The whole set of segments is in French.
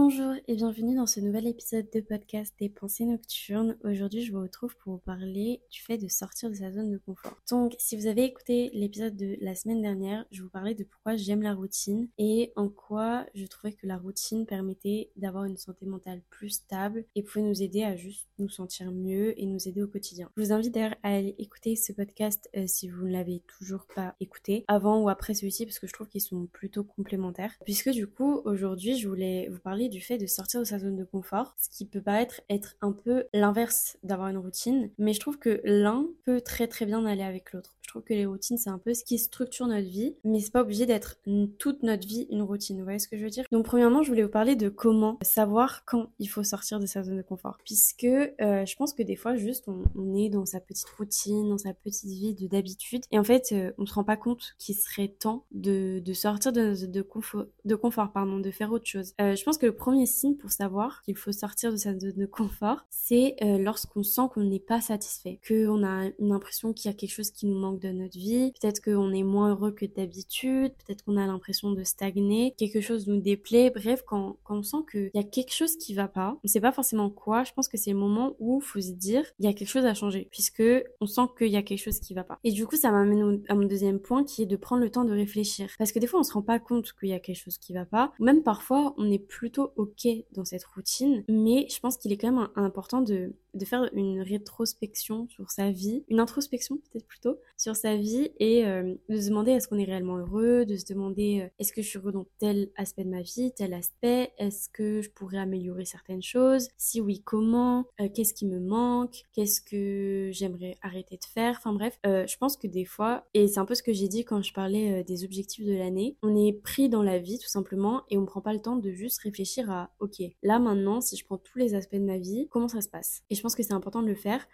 Bonjour et bienvenue dans ce nouvel épisode de podcast des pensées nocturnes. Aujourd'hui, je vous retrouve pour vous parler du fait de sortir de sa zone de confort. Donc, si vous avez écouté l'épisode de la semaine dernière, je vous parlais de pourquoi j'aime la routine et en quoi je trouvais que la routine permettait d'avoir une santé mentale plus stable et pouvait nous aider à juste nous sentir mieux et nous aider au quotidien. Je vous invite d'ailleurs à aller écouter ce podcast euh, si vous ne l'avez toujours pas écouté, avant ou après celui-ci, parce que je trouve qu'ils sont plutôt complémentaires. Puisque du coup, aujourd'hui, je voulais vous parler du fait de sortir de sa zone de confort, ce qui peut paraître être un peu l'inverse d'avoir une routine, mais je trouve que l'un peut très très bien aller avec l'autre. Je trouve que les routines, c'est un peu ce qui structure notre vie, mais c'est pas obligé d'être toute notre vie une routine. Vous voyez ce que je veux dire? Donc, premièrement, je voulais vous parler de comment savoir quand il faut sortir de sa zone de confort. Puisque euh, je pense que des fois, juste, on, est dans sa petite routine, dans sa petite vie de d'habitude, et en fait, euh, on se rend pas compte qu'il serait temps de, de sortir de, de, confort, de confort, pardon, de faire autre chose. Euh, je pense que le premier signe pour savoir qu'il faut sortir de sa zone de confort, c'est lorsqu'on sent qu'on n'est pas satisfait, qu'on a une impression qu'il y a quelque chose qui nous manque de notre vie, peut-être qu'on est moins heureux que d'habitude, peut-être qu'on a l'impression de stagner, quelque chose nous déplaît, bref, quand, quand on sent qu'il y a quelque chose qui va pas, on sait pas forcément quoi, je pense que c'est le moment où il faut se dire, il y a quelque chose à changer, puisque on sent qu'il y a quelque chose qui va pas. Et du coup, ça m'amène à mon deuxième point qui est de prendre le temps de réfléchir. Parce que des fois, on se rend pas compte qu'il y a quelque chose qui va pas, même parfois, on est plutôt ok dans cette routine, mais je pense qu'il est quand même important de de faire une rétrospection sur sa vie, une introspection peut-être plutôt, sa vie et euh, de se demander est-ce qu'on est réellement heureux, de se demander euh, est-ce que je suis heureux dans tel aspect de ma vie, tel aspect, est-ce que je pourrais améliorer certaines choses, si oui comment, euh, qu'est-ce qui me manque, qu'est-ce que j'aimerais arrêter de faire, enfin bref, je pense que des fois, et c'est un peu ce que j'ai dit quand je parlais des objectifs de l'année, on est pris dans la vie tout simplement et on prend pas le temps de juste réfléchir à ok, là maintenant si je prends tous les aspects de ma vie, comment ça se passe? Et je pense que c'est important de le faire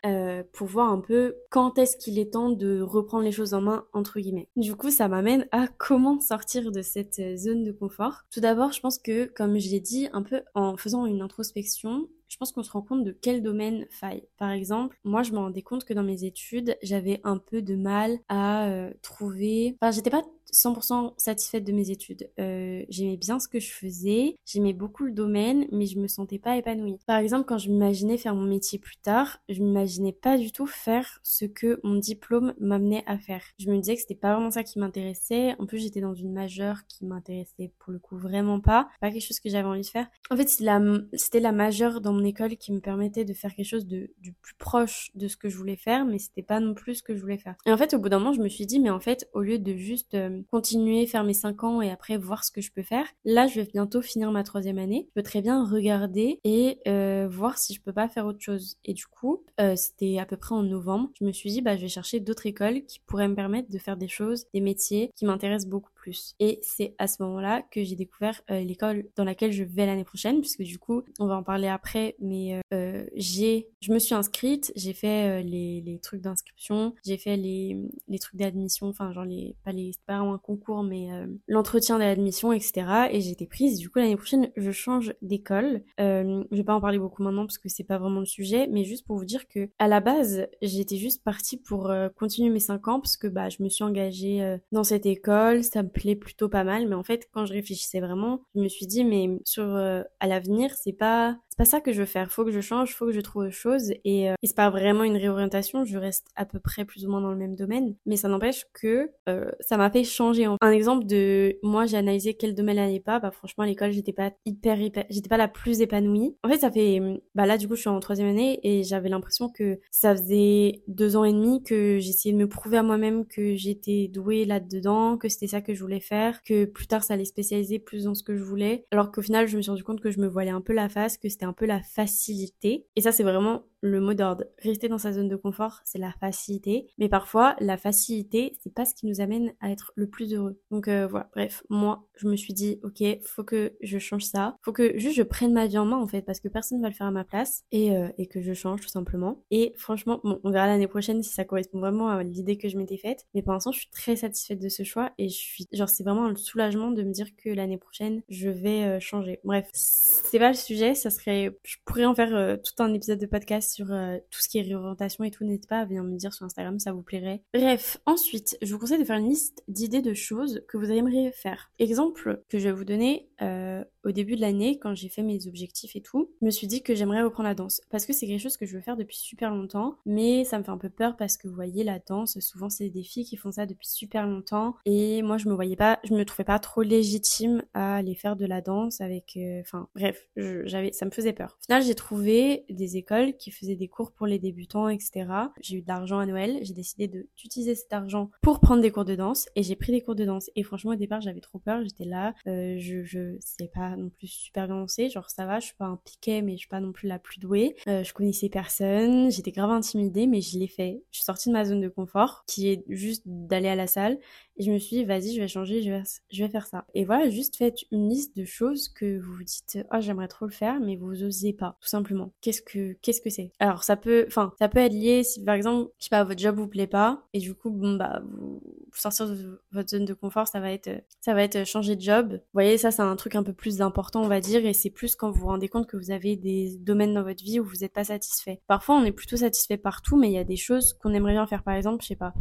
pour voir un peu quand est-ce qu'il est temps de reprendre les choses en main, entre guillemets. Du coup, ça m'amène à comment sortir de cette euh, zone de confort. Tout d'abord, je pense que, comme je l'ai dit, un peu en faisant une introspection, je pense qu'on se rend compte de quel domaine faille. Par exemple, moi, je me rendais compte que dans mes études, j'avais un peu de mal à euh, trouver. Enfin, j'étais pas 100% satisfaite de mes études. Euh, j'aimais bien ce que je faisais, j'aimais beaucoup le domaine, mais je me sentais pas épanouie. Par exemple, quand je m'imaginais faire mon métier plus tard, je m'imaginais pas du tout faire ce que mon diplôme m'amenait à faire. Je me disais que c'était pas vraiment ça qui m'intéressait. En plus, j'étais dans une majeure qui m'intéressait pour le coup vraiment pas. Pas quelque chose que j'avais envie de faire. En fait, c'était la, majeure dans mon école qui me permettait de faire quelque chose de, du plus proche de ce que je voulais faire, mais c'était pas non plus ce que je voulais faire. Et en fait, au bout d'un moment, je me suis dit, mais en fait, au lieu de juste euh, continuer, faire mes 5 ans et après voir ce que je peux faire. Là, je vais bientôt finir ma troisième année. Je peux très bien regarder et euh, voir si je peux pas faire autre chose. Et du coup, euh, c'était à peu près en novembre. Je me suis dit, bah, je vais chercher d'autres écoles qui pourraient me permettre de faire des choses, des métiers qui m'intéressent beaucoup Et c'est à ce moment-là que j'ai découvert euh, l'école dans laquelle je vais l'année prochaine, puisque du coup, on va en parler après, mais j'ai, je me suis inscrite, j'ai fait les, trucs d'inscription, j'ai fait les, trucs d'admission, enfin genre les, pas les, pas un concours, mais euh, l'entretien de l'admission, etc. Et j'ai été prise. Du coup, l'année prochaine, je change d'école. Euh, je vais pas en parler beaucoup maintenant parce que c'est pas vraiment le sujet, mais juste pour vous dire que à la base, j'étais juste partie pour euh, continuer mes 5 ans parce que bah je me suis engagée euh, dans cette école, ça me plaît plutôt pas mal. Mais en fait, quand je réfléchissais vraiment, je me suis dit mais sur à l'avenir, c'est pas c'est pas ça que je veux faire. Faut que je change, faut que je trouve autre chose. Et, euh, et c'est pas vraiment une réorientation. Je reste à peu près plus ou moins dans le même domaine. Mais ça n'empêche que euh, ça m'a fait changer. Un exemple de moi, j'ai analysé quel domaine n'allait pas. Bah franchement, à l'école, j'étais pas hyper, hyper j'étais pas la plus épanouie. En fait, ça fait, bah là, du coup, je suis en troisième année et j'avais l'impression que ça faisait deux ans et demi que j'essayais de me prouver à moi-même que j'étais douée là-dedans, que c'était ça que je voulais faire, que plus tard, ça allait spécialiser plus dans ce que je voulais. Alors qu'au final, je me suis rendu compte que je me voilais un peu la face, que c'était un peu la facilité. Et ça, c'est vraiment le mot d'ordre. Rester dans sa zone de confort, c'est la facilité. Mais parfois, la facilité, c'est pas ce qui nous amène à être le plus heureux. Donc euh, voilà, bref, moi, je me suis dit, ok, faut que je change ça. Faut que juste je prenne ma vie en main, en fait, parce que personne va le faire à ma place. Et, euh, et que je change, tout simplement. Et franchement, bon, on verra l'année prochaine si ça correspond vraiment à l'idée que je m'étais faite. Mais pour l'instant, je suis très satisfaite de ce choix. Et je suis, genre, c'est vraiment un soulagement de me dire que l'année prochaine, je vais euh, changer. Bref, c'est pas le sujet. Ça serait, je pourrais en faire tout un épisode de podcast sur euh, tout ce qui est réorientation et tout, n'hésitez pas à venir me dire sur Instagram, ça vous plairait. Bref, ensuite, je vous conseille de faire une liste d'idées de choses que vous aimeriez faire. Exemple que je vais vous donner, euh, au début de l'année, quand j'ai fait mes objectifs et tout, je me suis dit que j'aimerais reprendre la danse. Parce que c'est quelque chose que je veux faire depuis super longtemps, mais ça me fait un peu peur parce que vous voyez, la danse, souvent c'est des filles qui font ça depuis super longtemps. Et moi, je me voyais pas, je me trouvais pas trop légitime à aller faire de la danse avec, euh, enfin, bref, j'avais, ça me faisait peur. Au final, j'ai trouvé des écoles qui faisaient des cours pour les débutants, etc. J'ai eu de l'argent à Noël, j'ai décidé d'utiliser cet argent pour prendre des cours de danse et j'ai pris des cours de danse. Et franchement, au départ, j'avais trop peur, j'étais là, euh, je, je sais pas non plus super bien danser, genre ça va, je suis pas un piquet, mais je suis pas non plus la plus douée. Euh, je connaissais personne, j'étais grave intimidée, mais je l'ai fait. Je suis sortie de ma zone de confort, qui est juste d'aller à la salle, et je me suis dit, vas-y, je vais changer, je vais, je vais faire ça. Et voilà, juste faites une liste de choses que vous vous dites, oh, j'aimerais trop le faire, mais vous osez pas, tout simplement. Qu'est-ce que, qu'est-ce que c'est? Alors, ça peut, enfin, ça peut être lié si, par exemple, je sais pas, votre job vous plaît pas, et du coup, bon, bah, vous, sortir de votre zone de confort, ça va être, ça va être changer de job. Vous voyez, ça, c'est un truc un peu plus important, on va dire, et c'est plus quand vous vous rendez compte que vous avez des domaines dans votre vie où vous n'êtes pas satisfait. Parfois, on est plutôt satisfait partout, mais il y a des choses qu'on aimerait bien faire. Par exemple, je sais pas,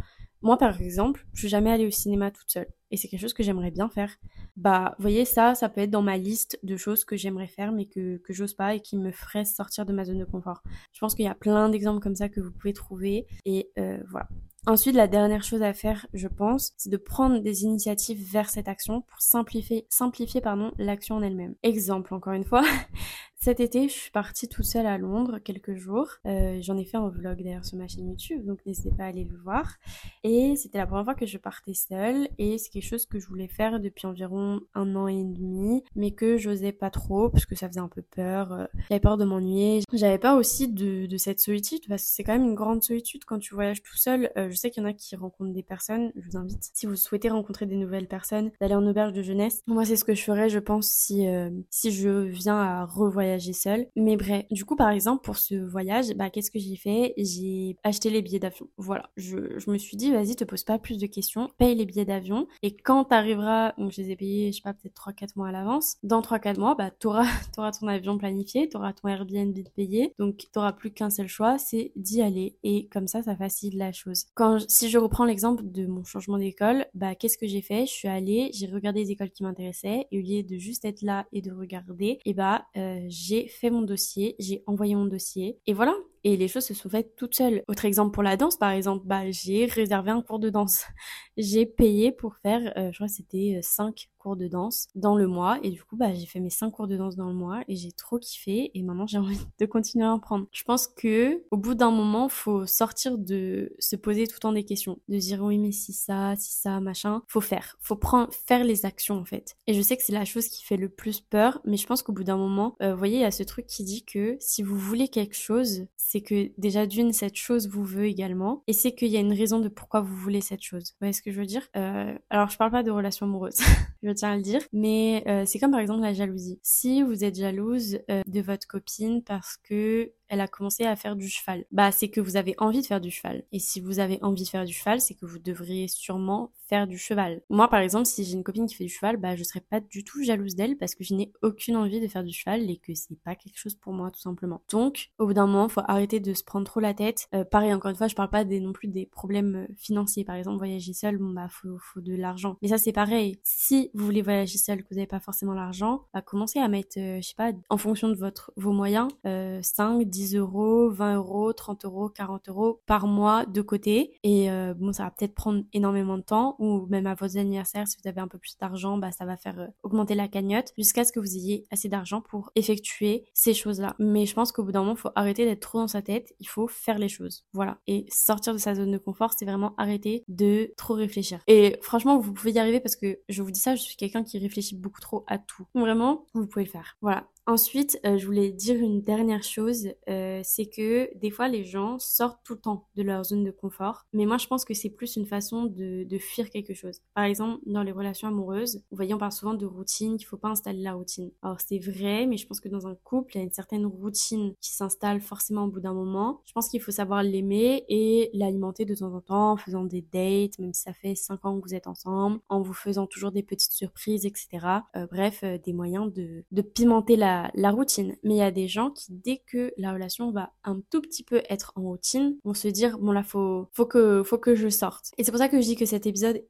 moi, par exemple, je suis jamais allée au cinéma toute seule. Et c'est quelque chose que j'aimerais bien faire. Bah, vous voyez, ça, ça peut être dans ma liste de choses que j'aimerais faire, mais que, que j'ose pas et qui me ferait sortir de ma zone de confort. Je pense qu'il y a plein d'exemples comme ça que vous pouvez trouver. Et euh, voilà. Ensuite, la dernière chose à faire, je pense, c'est de prendre des initiatives vers cette action pour simplifier, simplifier pardon, l'action en elle-même. Exemple, encore une fois, Cet été, je suis partie toute seule à Londres quelques jours. Euh, J'en ai fait un vlog d'ailleurs sur ma chaîne YouTube, donc n'hésitez pas à aller le voir. Et c'était la première fois que je partais seule et c'est quelque chose que je voulais faire depuis environ un an et demi, mais que j'osais pas trop parce que ça faisait un peu peur. Euh, j'avais peur de m'ennuyer. J'avais peur aussi de, cette solitude parce que c'est quand même une grande solitude quand tu voyages tout seul. Euh, je sais qu'il y en a qui rencontrent des personnes. Je vous invite, si vous souhaitez rencontrer des nouvelles personnes, d'aller en auberge de jeunesse. Moi, c'est ce que je ferais, je pense, si, si je viens à revoyager voyager seule. Mais bref, du coup, par exemple, pour ce voyage, bah, qu'est-ce que j'ai fait? J'ai acheté les billets d'avion. Voilà, je, me suis dit, vas-y, te pose pas plus de questions, paye les billets d'avion. Et quand t'arriveras, donc je les ai payés, je sais pas, peut-être 3-4 mois à l'avance, dans 3-4 mois, bah, t'auras, auras ton avion planifié, t'auras ton Airbnb payé, donc t'auras plus qu'un seul choix, c'est d'y aller. Et comme ça, ça facilite la chose. Quand, si je reprends l'exemple de mon changement d'école, bah, qu'est-ce que j'ai fait? Je suis allée, j'ai regardé les écoles qui m'intéressaient, et au lieu de juste être là et de regarder, et bah, euh, j'ai fait mon dossier, j'ai envoyé mon dossier. Et voilà, et les choses se sont faites toutes seules. Autre exemple pour la danse, par exemple, bah, j'ai réservé un cours de danse. j'ai payé pour faire, euh, je crois que c'était 5 euh, cours de danse dans le mois. Et du coup, bah, j'ai fait mes 5 cours de danse dans le mois et j'ai trop kiffé. Et maintenant, j'ai envie de continuer à en prendre. Je pense que au bout d'un moment, faut sortir de se poser tout le temps des questions. De dire oui, mais si ça, si ça, machin. Faut faire. Faut prendre, faire les actions, en fait. Et je sais que c'est la chose qui fait le plus peur. Mais je pense qu'au bout d'un moment, euh, vous voyez, il y a ce truc qui dit que si vous voulez quelque chose, c'est que déjà d'une, cette chose vous veut également, et c'est qu'il y a une raison de pourquoi vous voulez cette chose. Vous voyez ce que je veux dire? Euh, Alors, je parle pas de relation amoureuse, je tiens à le dire, mais euh, c'est comme par exemple la jalousie. Si vous êtes jalouse euh, de votre copine parce que elle a commencé à faire du cheval. Bah, c'est que vous avez envie de faire du cheval. Et si vous avez envie de faire du cheval, c'est que vous devriez sûrement faire du cheval. Moi, par exemple, si j'ai une copine qui fait du cheval, bah, je serais pas du tout jalouse d'elle parce que je n'ai aucune envie de faire du cheval et que c'est pas quelque chose pour moi, tout simplement. Donc, au bout d'un moment, faut arrêter de se prendre trop la tête. Euh, pareil, encore une fois, je parle pas des, non plus des problèmes euh, financiers. Par exemple, voyager seul, bon, bah, faut, faut de l'argent. Mais ça, c'est pareil. Si vous voulez voyager seul, que vous n'avez pas forcément l'argent, bah, commencez à mettre, euh, je sais pas, en fonction de votre, vos moyens, 5, 10 euros, 20 euros, 30 euros, 40 euros par mois de côté. Et bon, ça va peut-être prendre énormément de temps ou même à vos anniversaires, si vous avez un peu plus d'argent, bah, ça va faire euh, augmenter la cagnotte jusqu'à ce que vous ayez assez d'argent pour effectuer ces choses-là. Mais je pense qu'au bout d'un moment, il faut arrêter d'être trop dans sa tête, il faut faire les choses. Voilà. Et sortir de sa zone de confort, c'est vraiment arrêter de trop réfléchir. Et franchement, vous pouvez y arriver parce que je vous dis ça, je suis quelqu'un qui réfléchit beaucoup trop à tout. Vraiment, vous pouvez le faire. Voilà. Ensuite, euh, je voulais dire une dernière chose, euh, c'est que des fois les gens sortent tout le temps de leur zone de confort, mais moi je pense que c'est plus une façon de, de, fuir quelque chose. Par exemple, dans les relations amoureuses, vous voyez, on parle souvent de routine, qu'il faut pas installer la routine. Alors c'est vrai, mais je pense que dans un couple, il y a une certaine routine qui s'installe forcément au bout d'un moment. Je pense qu'il faut savoir l'aimer et l'alimenter de temps en temps en faisant des dates, même si ça fait 5 ans que vous êtes ensemble, en vous faisant toujours des petites surprises, etc. Euh, bref, des moyens de, de pimenter la la, routine. Mais il y a des gens qui, dès que la relation on va un tout petit peu être en routine, on se dire bon là faut faut que je sorte. Et c'est pour ça que je dis que cet épisode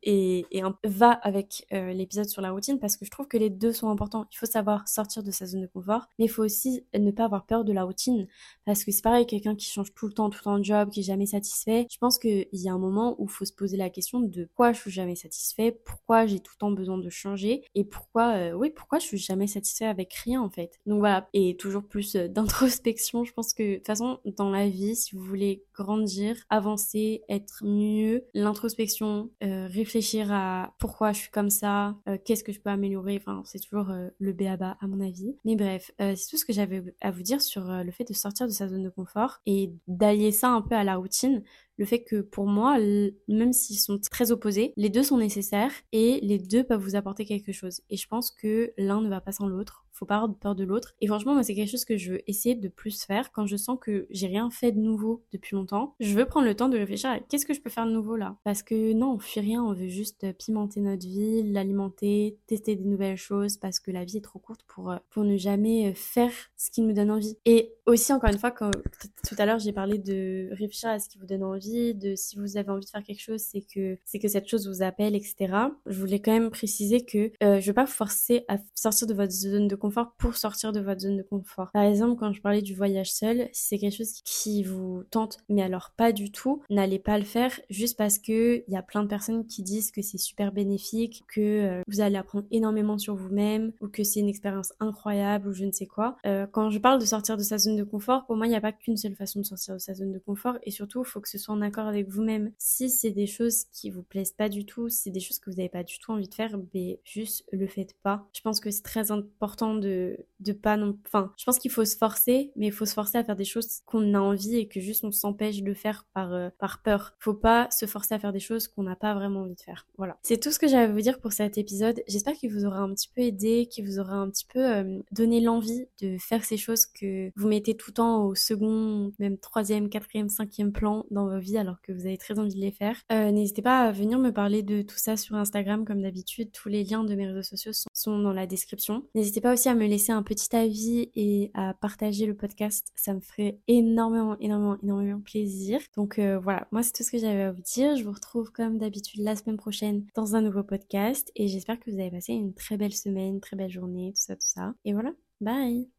va avec euh, l'épisode sur la routine parce que je trouve que les deux sont importants. Il faut savoir sortir de sa zone de confort, mais il faut aussi ne pas avoir peur de la routine parce que c'est pareil quelqu'un qui change tout le temps tout le temps de job, qui est jamais satisfait. Je pense qu'il y a un moment où il faut se poser la question de pourquoi je suis jamais satisfait, pourquoi j'ai tout le temps besoin de changer et pourquoi euh, oui pourquoi je suis jamais satisfait avec rien en fait. Donc voilà et toujours plus euh, d'introspection. Je pense que de toute façon dans la vie si vous voulez grandir, avancer, être mieux, l'introspection, euh, réfléchir à pourquoi je suis comme ça, qu'est-ce que je peux améliorer. Enfin c'est toujours le béaba à mon avis. Mais bref c'est tout ce que j'avais à vous dire sur le fait de sortir de sa zone de confort et d'allier ça un peu à la routine le fait que pour moi, même s'ils sont très opposés, les deux sont nécessaires et les deux peuvent vous apporter quelque chose. Et je pense que l'un ne va pas sans l'autre faut pas avoir peur de l'autre. Et franchement, moi, c'est quelque chose que je veux essayer de plus faire quand je sens que j'ai rien fait de nouveau depuis longtemps. Je veux prendre le temps de réfléchir à qu'est-ce que je peux faire de nouveau là. Parce que non, on fuit rien, on veut juste pimenter notre vie, l'alimenter, tester des nouvelles choses parce que la vie est trop courte pour, euh, pour ne jamais euh, faire ce qui nous donne envie. Et aussi, encore une fois, quand tout à l'heure, j'ai parlé de réfléchir à ce qui vous donne envie, de si vous avez envie de faire quelque chose, c'est que, c'est que cette chose vous appelle, etc. Je voulais quand même préciser que euh, je veux pas vous forcer à sortir de votre zone de pour sortir de votre zone de confort. Par exemple, quand je parlais du voyage seul, si c'est quelque chose qui vous tente, mais alors pas du tout, n'allez pas le faire juste parce que il y a plein de personnes qui disent que c'est super bénéfique, que euh, vous allez apprendre énormément sur vous-même ou que c'est une expérience incroyable ou je ne sais quoi. Euh, quand je parle de sortir de sa zone de confort, pour moi, il n'y a pas qu'une seule façon de sortir de sa zone de confort et surtout, il faut que ce soit en accord avec vous-même. Si c'est des choses qui vous plaisent pas du tout, si c'est des choses que vous n'avez pas du tout envie de faire, ben juste le faites pas. Je pense que c'est très important de, de pas non. Enfin, je pense qu'il faut se forcer, mais il faut se forcer à faire des choses qu'on a envie et que juste on s'empêche de faire par, euh, par peur. Faut pas se forcer à faire des choses qu'on n'a pas vraiment envie de faire. Voilà. C'est tout ce que j'avais à vous dire pour cet épisode. J'espère qu'il vous aura un petit peu aidé, qu'il vous aura un petit peu euh, donné l'envie de faire ces choses que vous mettez tout le temps au second, même troisième, quatrième, cinquième plan dans vos vies alors que vous avez très envie de les faire. Euh, n'hésitez pas à venir me parler de tout ça sur Instagram comme d'habitude. Tous les liens de mes réseaux sociaux sont, sont dans la description. N'hésitez pas à me laisser un petit avis et à partager le podcast. Ça me ferait énormément, énormément, énormément plaisir. Donc euh, voilà, moi c'est tout ce que j'avais à vous dire. Je vous retrouve comme d'habitude la semaine prochaine dans un nouveau podcast et j'espère que vous avez passé une très belle semaine, très belle journée, tout ça, tout ça. Et voilà, bye